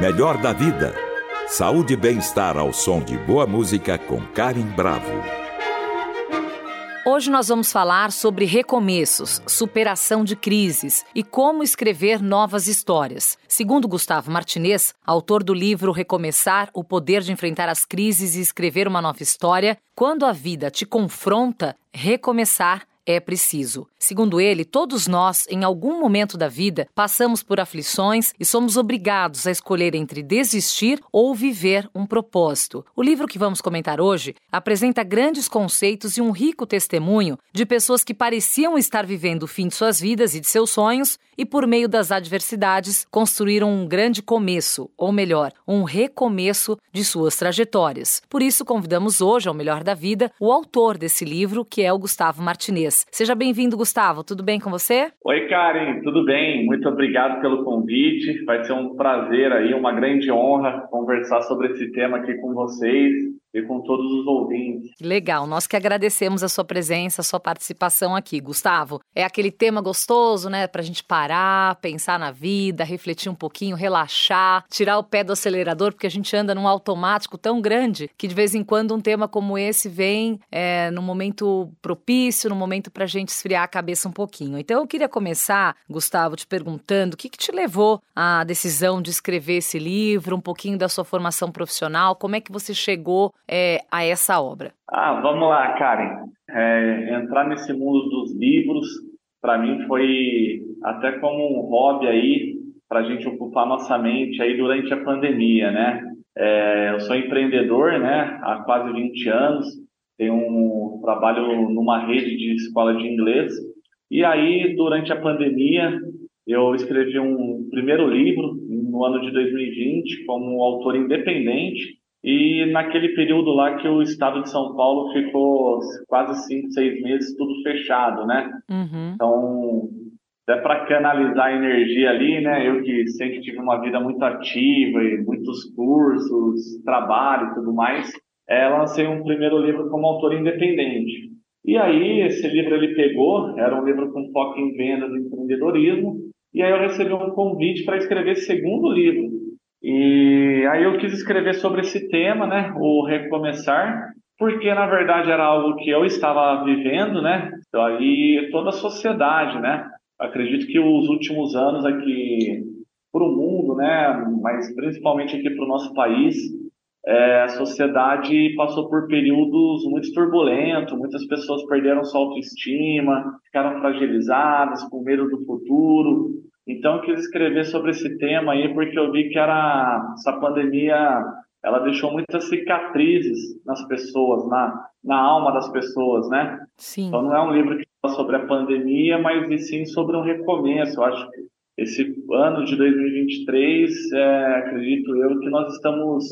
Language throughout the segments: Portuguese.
Melhor da vida. Saúde e bem-estar ao som de boa música com Karen Bravo. Hoje nós vamos falar sobre recomeços, superação de crises e como escrever novas histórias. Segundo Gustavo Martinez, autor do livro Recomeçar: O Poder de Enfrentar as Crises e Escrever uma Nova História, quando a vida te confronta, recomeçar é preciso. Segundo ele, todos nós, em algum momento da vida, passamos por aflições e somos obrigados a escolher entre desistir ou viver um propósito. O livro que vamos comentar hoje apresenta grandes conceitos e um rico testemunho de pessoas que pareciam estar vivendo o fim de suas vidas e de seus sonhos e, por meio das adversidades, construíram um grande começo, ou melhor, um recomeço de suas trajetórias. Por isso, convidamos hoje ao Melhor da Vida o autor desse livro, que é o Gustavo Martinez. Seja bem-vindo, Gustavo. Tudo bem com você? Oi, Karen. Tudo bem? Muito obrigado pelo convite. Vai ser um prazer aí, uma grande honra conversar sobre esse tema aqui com vocês e com todos os ouvintes. Legal, nós que agradecemos a sua presença, a sua participação aqui, Gustavo. É aquele tema gostoso, né, pra gente parar, pensar na vida, refletir um pouquinho, relaxar, tirar o pé do acelerador, porque a gente anda num automático tão grande que de vez em quando um tema como esse vem é, num momento propício, num momento pra gente esfriar a cabeça um pouquinho. Então eu queria começar, Gustavo, te perguntando o que, que te levou à decisão de escrever esse livro, um pouquinho da sua formação profissional, como é que você chegou é, a essa obra? Ah, vamos lá, Karen. É, entrar nesse mundo dos livros, para mim foi até como um hobby aí, para a gente ocupar nossa mente aí durante a pandemia, né? É, eu sou empreendedor, né? Há quase 20 anos, tenho um trabalho numa rede de escola de inglês. E aí, durante a pandemia, eu escrevi um primeiro livro no ano de 2020 como autor independente e naquele período lá que o estado de São Paulo ficou quase cinco, seis meses tudo fechado, né? Uhum. Então, até para canalizar a energia ali, né? Eu que sempre tive uma vida muito ativa e muitos cursos, trabalho e tudo mais, é, lancei um primeiro livro como autor independente. E aí, esse livro ele pegou, era um livro com foco em vendas e empreendedorismo, e aí eu recebi um convite para escrever esse segundo livro, e aí eu quis escrever sobre esse tema, né, o recomeçar, porque na verdade era algo que eu estava vivendo, né, aí toda a sociedade, né, acredito que os últimos anos aqui para o mundo, né, mas principalmente aqui para o nosso país, é, a sociedade passou por períodos muito turbulentos, muitas pessoas perderam sua autoestima, ficaram fragilizadas, com medo do futuro, então eu quis escrever sobre esse tema aí porque eu vi que era essa pandemia ela deixou muitas cicatrizes nas pessoas, na, na alma das pessoas, né? Sim. Então não é um livro que fala sobre a pandemia, mas e sim sobre um recomeço. Eu acho que esse ano de 2023, é, acredito eu, que nós estamos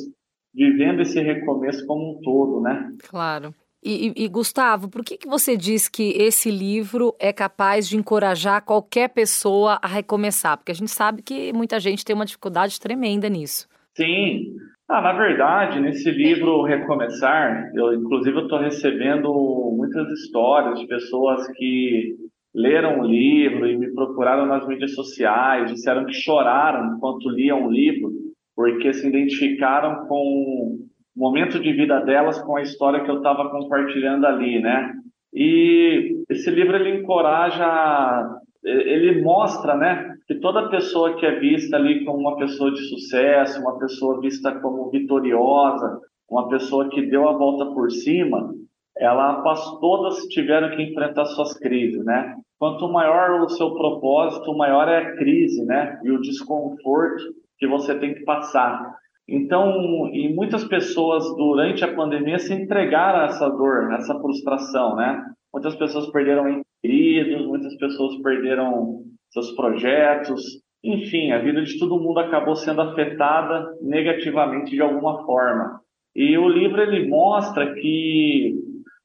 vivendo esse recomeço como um todo, né? Claro. E, e, Gustavo, por que, que você diz que esse livro é capaz de encorajar qualquer pessoa a recomeçar? Porque a gente sabe que muita gente tem uma dificuldade tremenda nisso. Sim. Ah, na verdade, nesse livro Recomeçar, eu inclusive estou recebendo muitas histórias de pessoas que leram o livro e me procuraram nas mídias sociais, disseram que choraram enquanto liam o livro, porque se identificaram com momento de vida delas com a história que eu estava compartilhando ali, né? E esse livro ele encoraja, ele mostra, né, que toda pessoa que é vista ali como uma pessoa de sucesso, uma pessoa vista como vitoriosa, uma pessoa que deu a volta por cima, ela todas tiveram que enfrentar suas crises, né? Quanto maior o seu propósito, maior é a crise, né? E o desconforto que você tem que passar. Então, e muitas pessoas durante a pandemia se entregaram a essa dor, a essa frustração, né? Muitas pessoas perderam queridos, muitas pessoas perderam seus projetos, enfim, a vida de todo mundo acabou sendo afetada negativamente de alguma forma. E o livro ele mostra que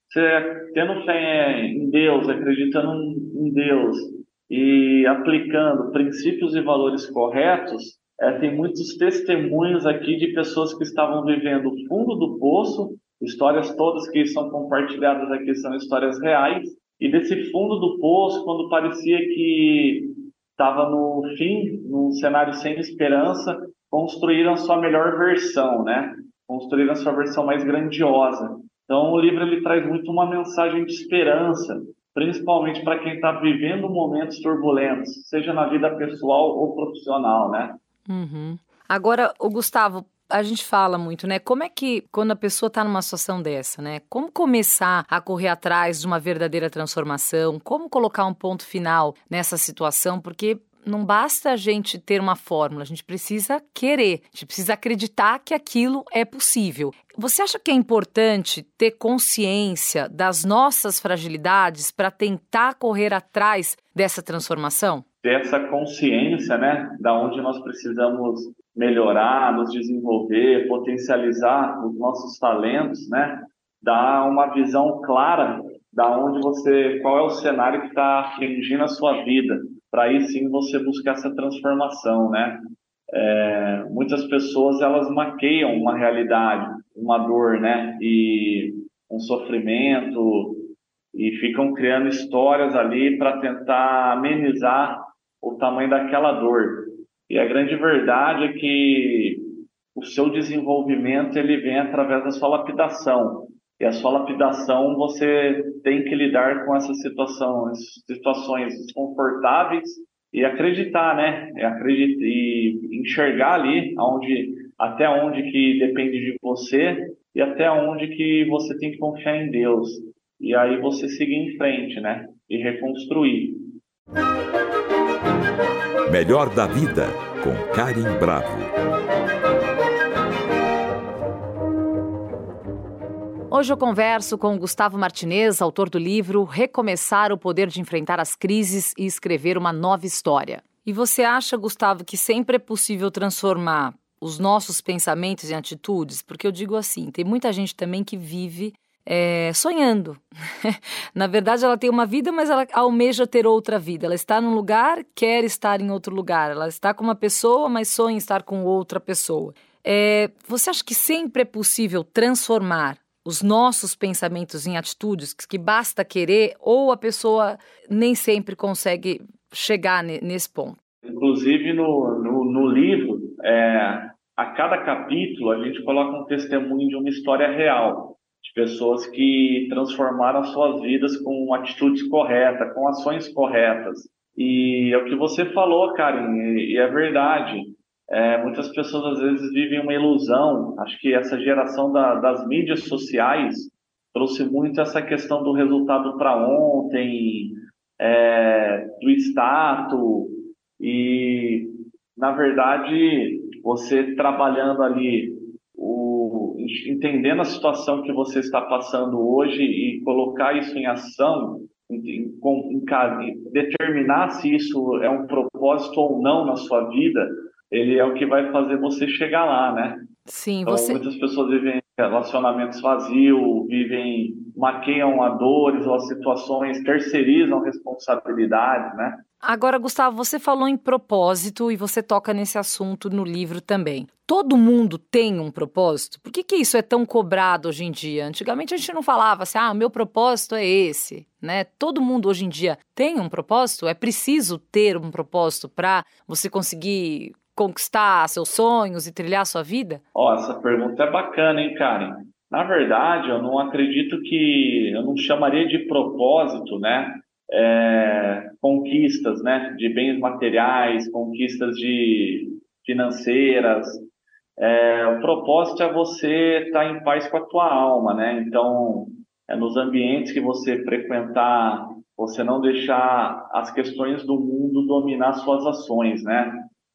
você tendo fé em Deus, acreditando em Deus e aplicando princípios e valores corretos, é, tem muitos testemunhos aqui de pessoas que estavam vivendo o fundo do poço, histórias todas que são compartilhadas aqui são histórias reais, e desse fundo do poço, quando parecia que estava no fim, num cenário sem esperança, construíram sua melhor versão, né? Construíram sua versão mais grandiosa. Então, o livro ele traz muito uma mensagem de esperança, principalmente para quem está vivendo momentos turbulentos, seja na vida pessoal ou profissional, né? Uhum. Agora, o Gustavo, a gente fala muito, né? Como é que, quando a pessoa está numa situação dessa, né? Como começar a correr atrás de uma verdadeira transformação? Como colocar um ponto final nessa situação? Porque não basta a gente ter uma fórmula, a gente precisa querer, a gente precisa acreditar que aquilo é possível. Você acha que é importante ter consciência das nossas fragilidades para tentar correr atrás dessa transformação? Ter essa consciência, né, da onde nós precisamos melhorar, nos desenvolver, potencializar os nossos talentos, né? Dar uma visão clara da onde você, qual é o cenário que está afligindo a sua vida, para aí sim você buscar essa transformação, né? É, muitas pessoas elas maqueiam uma realidade, uma dor, né? E um sofrimento e ficam criando histórias ali para tentar amenizar o tamanho daquela dor. E a grande verdade é que o seu desenvolvimento ele vem através da sua lapidação. E a sua lapidação você tem que lidar com essas situações, situações desconfortáveis e acreditar, né? E, acreditar, e enxergar ali aonde, até onde que depende de você e até onde que você tem que confiar em Deus. E aí você seguir em frente, né? E reconstruir. Melhor da Vida, com Karim Bravo. Hoje eu converso com Gustavo Martinez, autor do livro Recomeçar o Poder de Enfrentar as Crises e Escrever uma Nova História. E você acha, Gustavo, que sempre é possível transformar os nossos pensamentos em atitudes? Porque eu digo assim: tem muita gente também que vive é, sonhando. Na verdade, ela tem uma vida, mas ela almeja ter outra vida. Ela está num lugar, quer estar em outro lugar. Ela está com uma pessoa, mas sonha estar com outra pessoa. É, você acha que sempre é possível transformar os nossos pensamentos em atitudes, que basta querer, ou a pessoa nem sempre consegue chegar nesse ponto? Inclusive, no, no, no livro, é, a cada capítulo, a gente coloca um testemunho de uma história real de pessoas que transformaram suas vidas com atitudes corretas, com ações corretas. E é o que você falou, Karen, e é verdade. É, muitas pessoas às vezes vivem uma ilusão. Acho que essa geração da, das mídias sociais trouxe muito essa questão do resultado para ontem, é, do status. E, na verdade, você trabalhando ali entendendo a situação que você está passando hoje e colocar isso em ação, em, em, em, determinar se isso é um propósito ou não na sua vida, ele é o que vai fazer você chegar lá, né? Sim, então, você... Muitas pessoas vivem relacionamentos vazios, vivem, maqueiam a dores ou as situações, terceirizam responsabilidades, né? Agora, Gustavo, você falou em propósito e você toca nesse assunto no livro também. Todo mundo tem um propósito? Por que, que isso é tão cobrado hoje em dia? Antigamente a gente não falava assim, ah, meu propósito é esse, né? Todo mundo hoje em dia tem um propósito? É preciso ter um propósito para você conseguir conquistar seus sonhos e trilhar sua vida? Ó, essa pergunta é bacana, hein, Karen? Na verdade, eu não acredito que eu não chamaria de propósito, né? é, conquistas né, de bens materiais, conquistas de financeiras. É, o propósito é você estar em paz com a tua alma, né? Então, é nos ambientes que você frequentar, você não deixar as questões do mundo dominar suas ações, né?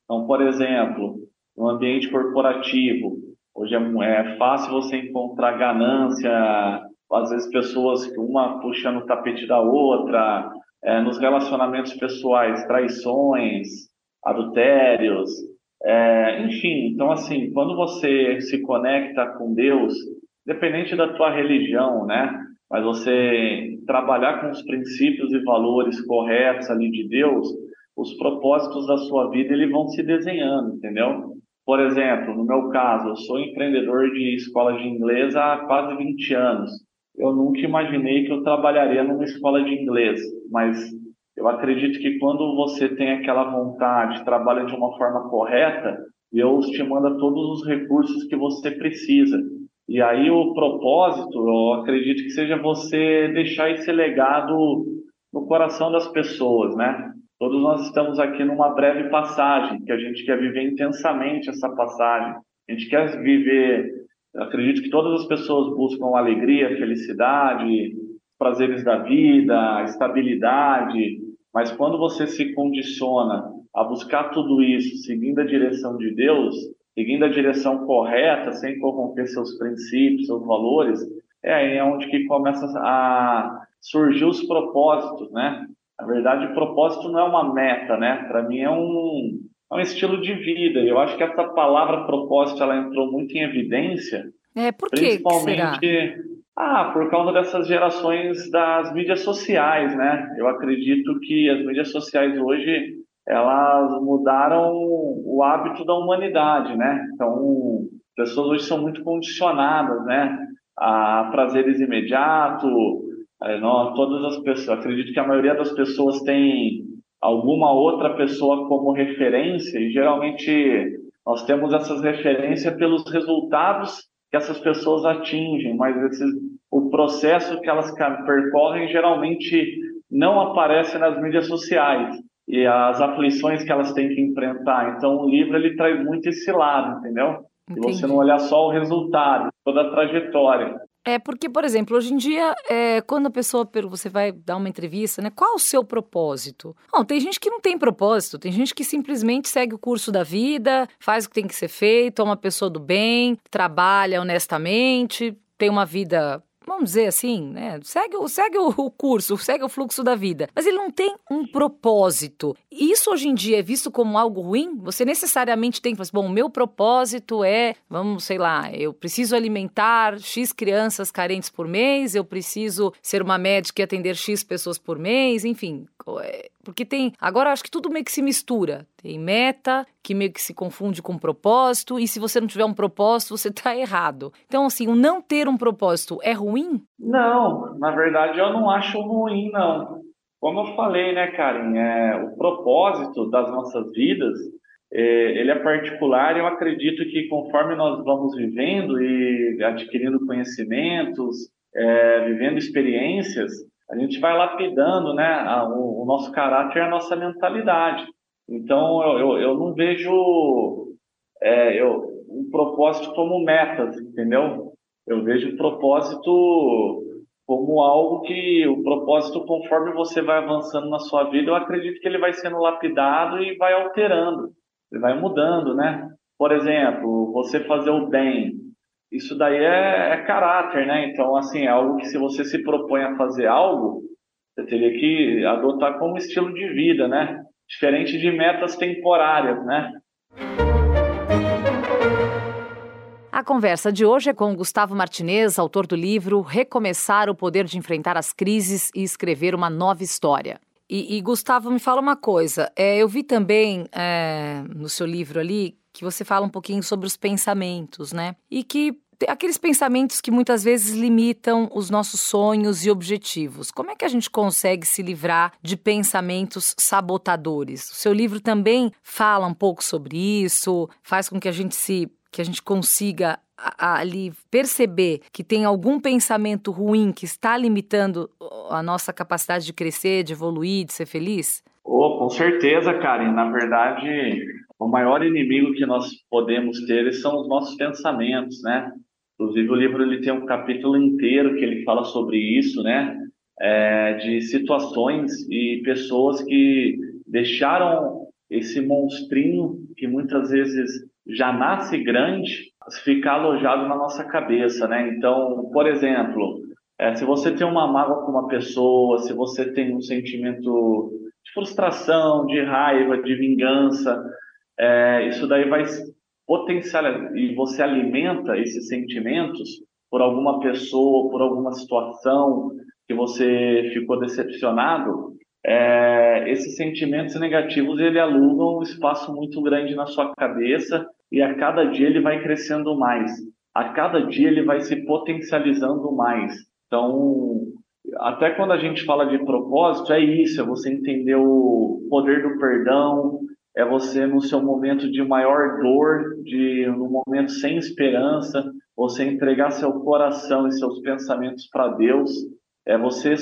Então, por exemplo, no ambiente corporativo, hoje é, é fácil você encontrar ganância, às vezes pessoas, uma puxando o tapete da outra, é, nos relacionamentos pessoais, traições, adultérios, é, enfim. Então, assim, quando você se conecta com Deus, independente da tua religião, né? Mas você trabalhar com os princípios e valores corretos ali de Deus, os propósitos da sua vida eles vão se desenhando, entendeu? Por exemplo, no meu caso, eu sou empreendedor de escola de inglês há quase 20 anos eu nunca imaginei que eu trabalharia numa escola de inglês, mas eu acredito que quando você tem aquela vontade, trabalha de uma forma correta, Deus te manda todos os recursos que você precisa. E aí o propósito, eu acredito que seja você deixar esse legado no coração das pessoas, né? Todos nós estamos aqui numa breve passagem, que a gente quer viver intensamente essa passagem. A gente quer viver, acredito que todas as pessoas buscam alegria, felicidade, prazeres da vida, estabilidade, mas quando você se condiciona a buscar tudo isso seguindo a direção de Deus, seguindo a direção correta, sem corromper seus princípios, seus valores, é aí onde que começa a surgir os propósitos, né? Na verdade, o propósito não é uma meta, né? Para mim é um, é um estilo de vida. Eu acho que essa palavra propósito ela entrou muito em evidência. É, por quê? Principalmente, que ah, por causa dessas gerações das mídias sociais, né? Eu acredito que as mídias sociais hoje elas mudaram o hábito da humanidade, né? Então, pessoas hoje são muito condicionadas, né? A prazeres imediatos. Nós, todas as pessoas, acredito que a maioria das pessoas tem alguma outra pessoa como referência e geralmente nós temos essas referências pelos resultados que essas pessoas atingem, mas esses, o processo que elas percorrem geralmente não aparece nas mídias sociais e as aflições que elas têm que enfrentar. Então, o livro ele traz muito esse lado, entendeu? E você não olhar só o resultado, toda a trajetória. É porque, por exemplo, hoje em dia, é, quando a pessoa você vai dar uma entrevista, né? Qual o seu propósito? Bom, tem gente que não tem propósito, tem gente que simplesmente segue o curso da vida, faz o que tem que ser feito, é uma pessoa do bem, trabalha honestamente, tem uma vida vamos dizer assim, né? Segue, segue o curso, segue o fluxo da vida. Mas ele não tem um propósito. Isso hoje em dia é visto como algo ruim? Você necessariamente tem que falar, bom, o meu propósito é, vamos, sei lá, eu preciso alimentar X crianças carentes por mês, eu preciso ser uma médica e atender X pessoas por mês, enfim. Porque tem. Agora acho que tudo meio que se mistura. Tem meta, que meio que se confunde com propósito, e se você não tiver um propósito, você está errado. Então, assim, o não ter um propósito é ruim? Não, na verdade eu não acho ruim, não. Como eu falei, né, Karen, é, o propósito das nossas vidas, é, ele é particular e eu acredito que conforme nós vamos vivendo e adquirindo conhecimentos, é, vivendo experiências, a gente vai lapidando né, a, o, o, nosso caráter e a nossa mentalidade. Então, eu, eu, eu não vejo é, eu, um propósito como metas, entendeu? Eu vejo o propósito como algo que, o propósito, conforme você vai avançando na sua vida, eu acredito que ele vai sendo lapidado e vai alterando, ele vai mudando, né? Por exemplo, você fazer o bem, isso daí é, é, caráter, né? Então, assim, é algo que se você se propõe a fazer algo, você teria que adotar como estilo de vida, né? Diferente de metas temporárias, né? A conversa de hoje é com Gustavo Martinez, autor do livro Recomeçar o Poder de Enfrentar as Crises e Escrever uma Nova História. E, e Gustavo, me fala uma coisa. É, eu vi também é, no seu livro ali que você fala um pouquinho sobre os pensamentos, né? E que aqueles pensamentos que muitas vezes limitam os nossos sonhos e objetivos. Como é que a gente consegue se livrar de pensamentos sabotadores? O seu livro também fala um pouco sobre isso, faz com que a gente se que a gente consiga ali perceber que tem algum pensamento ruim que está limitando a nossa capacidade de crescer, de evoluir, de ser feliz? Oh, com certeza, Karen. Na verdade, o maior inimigo que nós podemos ter são os nossos pensamentos, né? Inclusive, o livro ele tem um capítulo inteiro que ele fala sobre isso, né? É, de situações e pessoas que deixaram esse monstrinho que muitas vezes já nasce grande ficar alojado na nossa cabeça, né? Então, por exemplo, é, se você tem uma mágoa com uma pessoa, se você tem um sentimento de frustração, de raiva, de vingança, é, isso daí vai potencializar e você alimenta esses sentimentos por alguma pessoa, por alguma situação que você ficou decepcionado, é, esses sentimentos negativos ele alugam um espaço muito grande na sua cabeça e a cada dia ele vai crescendo mais. A cada dia ele vai se potencializando mais. Então, até quando a gente fala de propósito, é isso, é você entender o poder do perdão, é você no seu momento de maior dor, de no momento sem esperança, você entregar seu coração e seus pensamentos para Deus, é você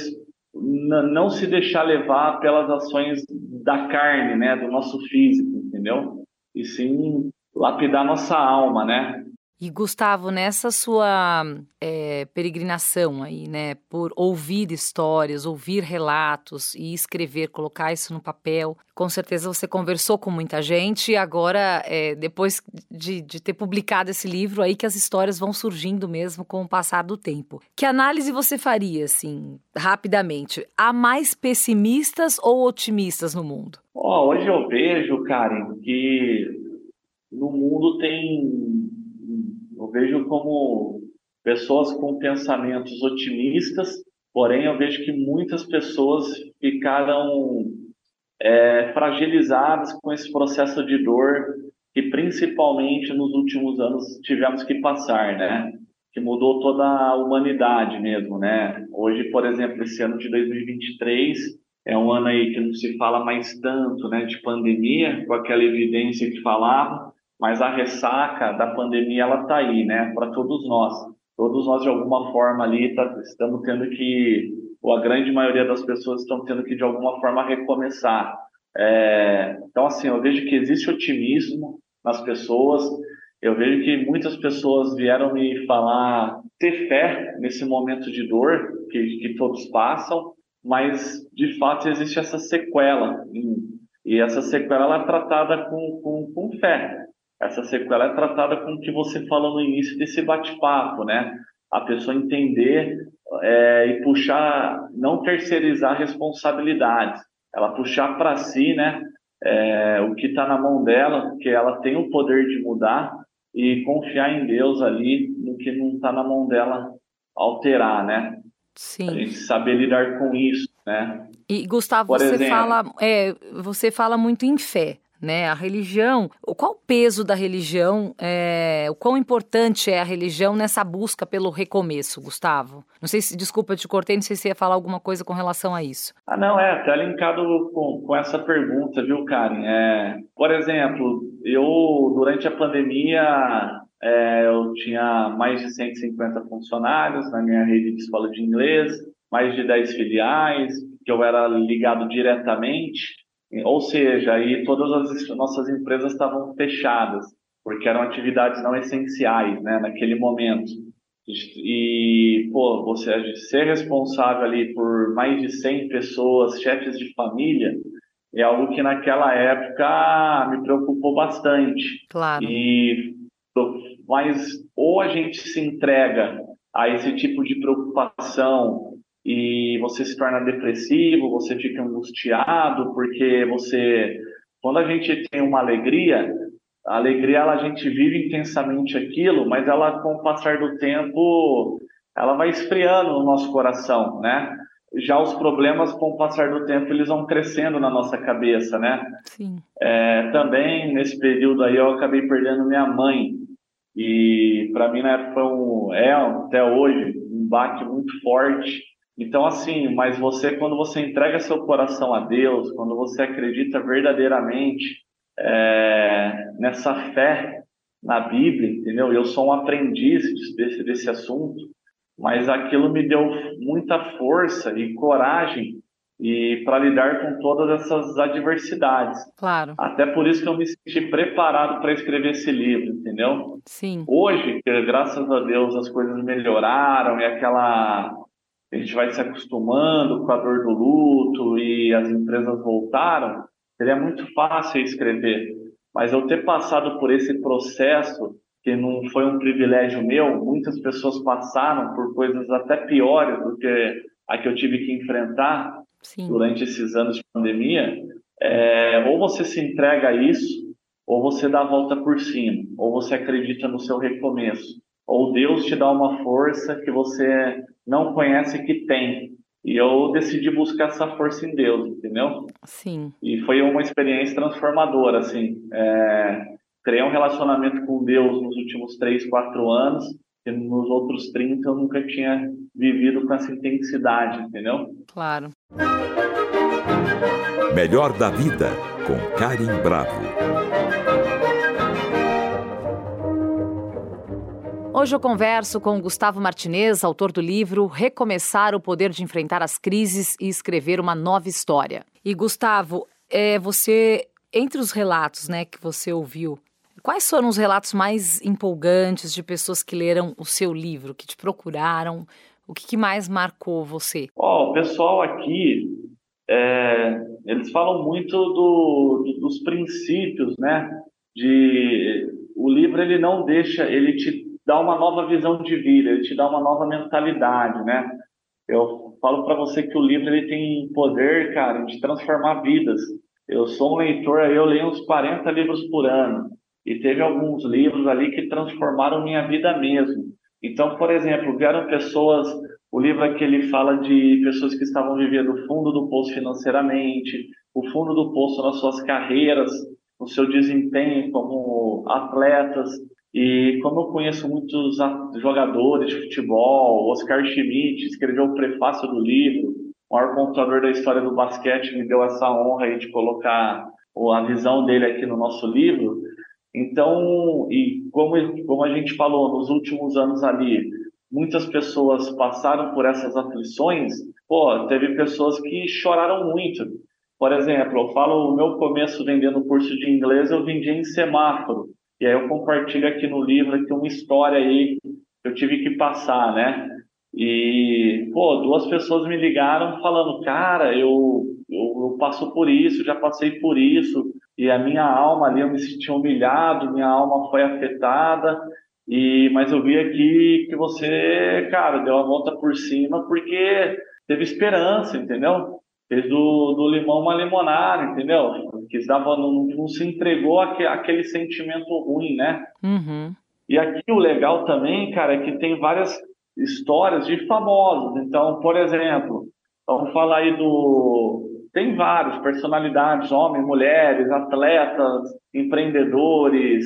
não se deixar levar pelas ações da carne, né, do nosso físico, entendeu? E sim lapidar nossa alma, né? E Gustavo, nessa sua é, peregrinação aí, né, por ouvir histórias, ouvir relatos e escrever, colocar isso no papel, com certeza você conversou com muita gente e agora, é, depois de, de ter publicado esse livro, aí que as histórias vão surgindo mesmo com o passar do tempo. Que análise você faria, assim, rapidamente? Há mais pessimistas ou otimistas no mundo? Oh, hoje eu vejo, Karen, que no mundo tem vejo como pessoas com pensamentos otimistas, porém eu vejo que muitas pessoas ficaram é, fragilizadas com esse processo de dor que principalmente nos últimos anos tivemos que passar, né? Que mudou toda a humanidade mesmo, né? Hoje, por exemplo, esse ano de 2023 é um ano aí que não se fala mais tanto, né, de pandemia, com aquela evidência que falava, mas a ressaca da pandemia ela está aí, né, para todos nós. Todos nós de alguma forma ali tá, estamos tendo que, ou a grande maioria das pessoas estão tendo que de alguma forma recomeçar. É, então assim, eu vejo que existe otimismo nas pessoas. Eu vejo que muitas pessoas vieram me falar ter fé nesse momento de dor que, que todos passam, mas de fato existe essa sequela e essa sequela ela é tratada com, com, com fé. Essa sequela é tratada com o que você falou no início desse bate-papo, né? A pessoa entender é, e puxar, não terceirizar responsabilidades, ela puxar para si, né? É, o que está na mão dela, que ela tem o poder de mudar e confiar em Deus ali no que não está na mão dela alterar, né? Sim. A gente saber lidar com isso, né? E Gustavo, Por você exemplo, fala, é, você fala muito em fé né? A religião, qual o peso da religião, é, o quão importante é a religião nessa busca pelo recomeço, Gustavo? Não sei se, desculpa, eu te cortei, não sei se você ia falar alguma coisa com relação a isso. Ah, não, é, até linkado com, com essa pergunta, viu, Karen? É, por exemplo, eu, durante a pandemia, é, eu tinha mais de 150 funcionários na minha rede de escola de inglês, mais de 10 filiais, que eu era ligado diretamente ou seja, aí todas as nossas empresas estavam fechadas, porque eram atividades não essenciais, né, naquele momento. E, pô, você ser responsável ali por mais de 100 pessoas, chefes de família, é algo que naquela época me preocupou bastante. Claro. E, mas ou a gente se entrega a esse tipo de preocupação e você se torna depressivo, você fica angustiado, porque você, quando a gente tem uma alegria, a alegria ela, a gente vive intensamente aquilo, mas ela com o passar do tempo, ela vai esfriando no nosso coração, né? Já os problemas com o passar do tempo eles vão crescendo na nossa cabeça, né? Sim. É, também nesse período aí eu acabei perdendo minha mãe e para mim né, foi um, é até hoje um baque muito forte então, assim, mas você, quando você entrega seu coração a Deus, quando você acredita verdadeiramente é, nessa fé na Bíblia, entendeu? Eu sou um aprendiz desse, desse assunto, mas aquilo me deu muita força e coragem e para lidar com todas essas adversidades. Claro. Até por isso que eu me senti preparado para escrever esse livro, entendeu? Sim. Hoje, graças a Deus, as coisas melhoraram e aquela a gente vai se acostumando com a dor do luto e as empresas voltaram, seria muito fácil escrever. Mas eu ter passado por esse processo, que não foi um privilégio meu, muitas pessoas passaram por coisas até piores do que a que eu tive que enfrentar Sim. durante esses anos de pandemia. É, ou você se entrega a isso, ou você dá a volta por cima, ou você acredita no seu recomeço, ou Deus te dá uma força que você não conhece que tem. E eu decidi buscar essa força em Deus, entendeu? Sim. E foi uma experiência transformadora, assim. É, criei um relacionamento com Deus nos últimos três, quatro anos, e nos outros 30 eu nunca tinha vivido com essa intensidade, entendeu? Claro. Melhor da vida com Karim Bravo. Hoje eu converso com Gustavo Martinez, autor do livro Recomeçar o Poder de Enfrentar as Crises e Escrever uma Nova História. E Gustavo, é, você, entre os relatos né, que você ouviu, quais foram os relatos mais empolgantes de pessoas que leram o seu livro, que te procuraram? O que, que mais marcou você? Oh, o pessoal aqui, é, eles falam muito do, do, dos princípios, né? De o livro ele não deixa, ele te dá uma nova visão de vida, ele te dá uma nova mentalidade, né? Eu falo para você que o livro ele tem poder, cara, de transformar vidas. Eu sou um leitor, eu leio uns 40 livros por ano e teve alguns livros ali que transformaram minha vida mesmo. Então, por exemplo, vieram pessoas, o livro aqui ele fala de pessoas que estavam vivendo o fundo do poço financeiramente, o fundo do poço nas suas carreiras, no seu desempenho como atletas, e como eu conheço muitos jogadores de futebol, Oscar Schmidt escreveu o prefácio do livro, o maior computador da história do basquete me deu essa honra aí de colocar a visão dele aqui no nosso livro. Então, e como, como a gente falou nos últimos anos ali, muitas pessoas passaram por essas aflições, pô, teve pessoas que choraram muito. Por exemplo, eu falo o meu começo vendendo curso de inglês, eu vendia em semáforo. E aí eu compartilho aqui no livro aqui uma história aí que eu tive que passar, né? E, pô, duas pessoas me ligaram falando, cara, eu, eu, eu passo por isso, já passei por isso, e a minha alma ali, eu me senti humilhado, minha alma foi afetada, e mas eu vi aqui que você, cara, deu a volta por cima porque teve esperança, entendeu? Fez do, do limão uma limonada, entendeu? Que dava, não, não se entregou àquele, àquele sentimento ruim, né? Uhum. E aqui o legal também, cara, é que tem várias histórias de famosos. Então, por exemplo, vamos falar aí do. Tem vários, personalidades, homens, mulheres, atletas, empreendedores,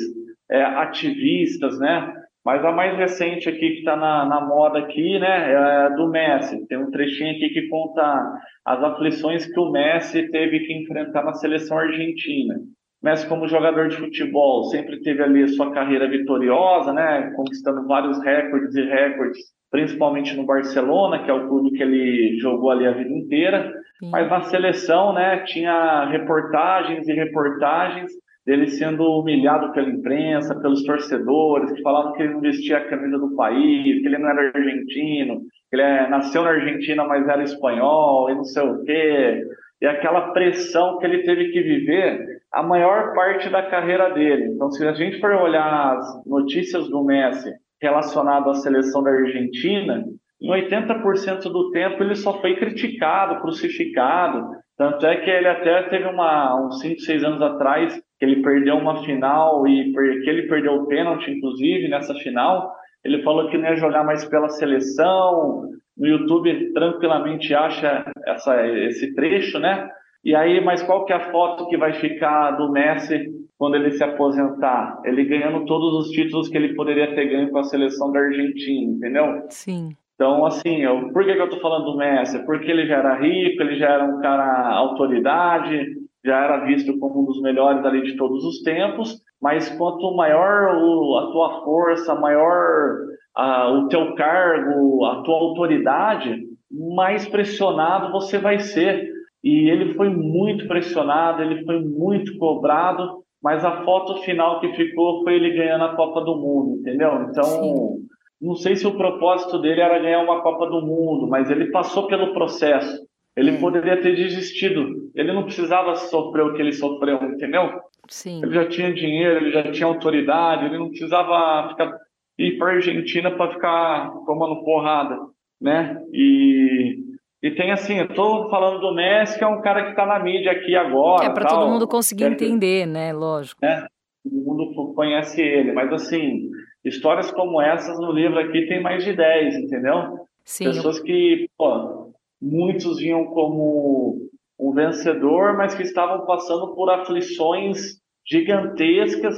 é, ativistas, né? Mas a mais recente aqui que está na, na, moda aqui, né, é do Messi. Tem um trechinho aqui que conta as aflições que o Messi teve que enfrentar na seleção argentina. Messi, como jogador de futebol, sempre teve ali a sua carreira vitoriosa, né, conquistando vários recordes e recordes, principalmente no Barcelona, que é o clube que ele jogou ali a vida inteira. Mas na seleção, né, tinha reportagens e reportagens dele sendo humilhado pela imprensa, pelos torcedores, que falavam que ele não vestia a camisa do país, que ele não era argentino, que ele é, nasceu na Argentina, mas era espanhol, e não sei o quê. E aquela pressão que ele teve que viver a maior parte da carreira dele. Então, se a gente for olhar as notícias do Messi relacionado à seleção da Argentina, em 80% do tempo ele só foi criticado, crucificado. Tanto é que ele até teve uma, uns 5, 6 anos atrás, que ele perdeu uma final e que ele perdeu o pênalti, inclusive, nessa final. Ele falou que não ia jogar mais pela seleção. No YouTube tranquilamente acha essa, esse trecho, né? E aí, mas qual que é a foto que vai ficar do Messi quando ele se aposentar? Ele ganhando todos os títulos que ele poderia ter ganho com a seleção da Argentina, entendeu? Sim. Então, assim, eu, por que, que eu tô falando do Messi? Porque ele já era rico, ele já era um cara autoridade, já era visto como um dos melhores ali de todos os tempos, mas quanto maior o, a tua força, maior a, o teu cargo, a tua autoridade, mais pressionado você vai ser. E ele foi muito pressionado, ele foi muito cobrado, mas a foto final que ficou foi ele ganhando a Copa do Mundo, entendeu? Então, Sim. não sei se o propósito dele era ganhar uma Copa do Mundo, mas ele passou pelo processo. Ele hum. poderia ter desistido. Ele não precisava sofrer o que ele sofreu, entendeu? Sim. Ele já tinha dinheiro, ele já tinha autoridade, ele não precisava ficar, ir para a Argentina para ficar tomando porrada, né? E, e tem assim, eu tô falando do Messi, que é um cara que está na mídia aqui agora. É para todo mundo conseguir é, entender, né? Lógico. É, todo mundo conhece ele, mas assim, histórias como essas no livro aqui tem mais de 10, entendeu? Sim. Pessoas que, pô, muitos vinham como um vencedor, mas que estavam passando por aflições gigantescas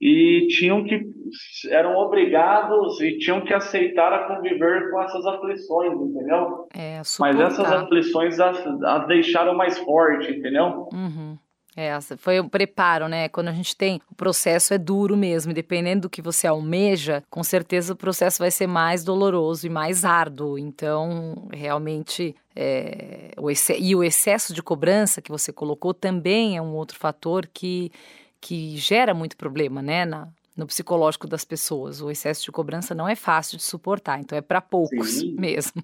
e tinham que eram obrigados e tinham que aceitar a conviver com essas aflições, entendeu? É, mas essas aflições as, as, deixaram mais forte, entendeu? Uhum. É, foi o preparo, né? Quando a gente tem o processo é duro mesmo, e dependendo do que você almeja, com certeza o processo vai ser mais doloroso e mais árduo. Então, realmente, é, o e o excesso de cobrança que você colocou também é um outro fator que, que gera muito problema, né? Na, no psicológico das pessoas. O excesso de cobrança não é fácil de suportar, então é para poucos sim. mesmo.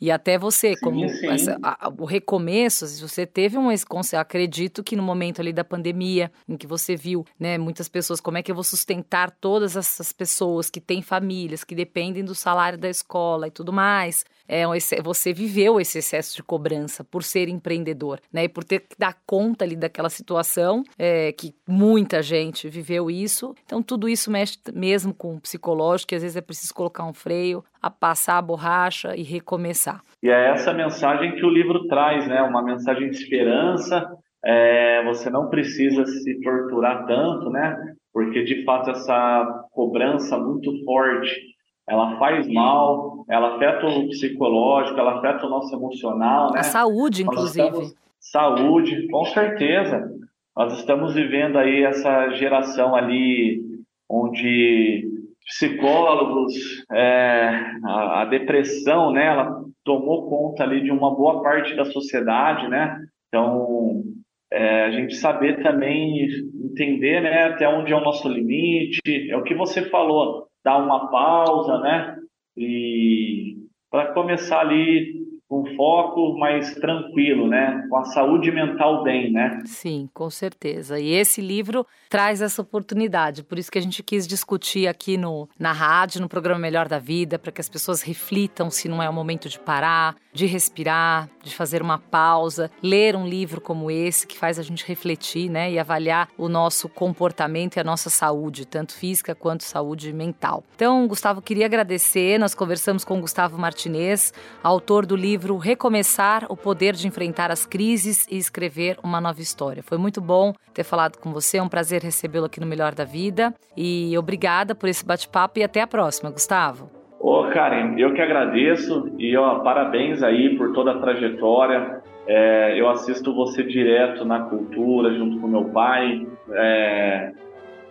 E até você, sim, como sim. Essa, a, o recomeço, se você teve um acredito que no momento ali da pandemia, em que você viu, né, muitas pessoas, como é que eu vou sustentar todas essas pessoas que têm famílias, que dependem do salário da escola e tudo mais, é, você viveu esse excesso de cobrança por ser empreendedor, né? E por ter que dar conta ali daquela situação, é, que muita gente viveu isso. Então, tudo isso mexe mesmo com o psicológico, que às vezes é preciso colocar um freio, a passar a borracha e recomeçar. E é essa mensagem que o livro traz, né? Uma mensagem de esperança. É, você não precisa se torturar tanto, né? Porque de fato essa cobrança muito forte ela faz mal, ela afeta o psicológico, ela afeta o nosso emocional, né? A saúde, inclusive. Estamos, saúde, com certeza. Nós estamos vivendo aí essa geração ali onde psicólogos, é, a, a, depressão, né, ela tomou conta ali de uma boa parte da sociedade, né? Então, é, a gente saber também entender, né, até onde é o nosso limite, é o que você falou, dar uma pausa, né? E para começar ali com foco mais tranquilo, né? Com a saúde mental bem, né? Sim, com certeza. E esse livro traz essa oportunidade, por isso que a gente quis discutir aqui no, na rádio, no programa Melhor da Vida, para que as pessoas reflitam se não é o momento de parar, de respirar, de fazer uma pausa, ler um livro como esse que faz a gente refletir, né, e avaliar o nosso comportamento e a nossa saúde, tanto física quanto saúde mental. Então, Gustavo, queria agradecer. Nós conversamos com Gustavo Martinez, autor do livro Recomeçar: O Poder de Enfrentar as Crises e Escrever uma Nova História. Foi muito bom ter falado com você, é um prazer recebê-lo aqui no Melhor da Vida. E obrigada por esse bate-papo e até a próxima, Gustavo. Ô, Karen, eu que agradeço e ó, parabéns aí por toda a trajetória. É, eu assisto você direto na cultura, junto com meu pai. É,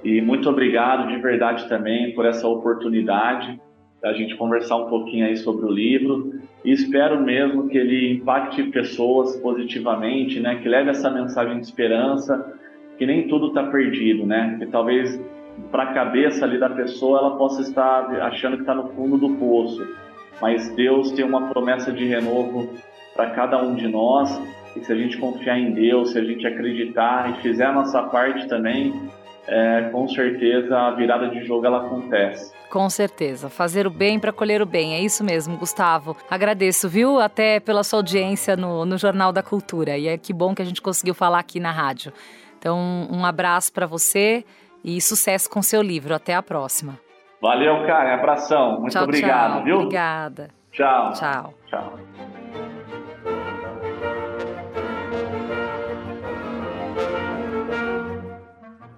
e muito obrigado de verdade também por essa oportunidade da gente conversar um pouquinho aí sobre o livro. E espero mesmo que ele impacte pessoas positivamente, né? Que leve essa mensagem de esperança, que nem tudo está perdido, né? Que talvez para a cabeça ali da pessoa, ela possa estar achando que está no fundo do poço. Mas Deus tem uma promessa de renovo para cada um de nós. E se a gente confiar em Deus, se a gente acreditar e fizer a nossa parte também, é, com certeza a virada de jogo ela acontece. Com certeza. Fazer o bem para colher o bem. É isso mesmo, Gustavo. Agradeço, viu? Até pela sua audiência no, no Jornal da Cultura. E é que bom que a gente conseguiu falar aqui na rádio. Então, um abraço para você e sucesso com seu livro. Até a próxima. Valeu, cara. Abração. Muito tchau, obrigado, tchau. viu? Obrigada. Tchau. Tchau. Tchau.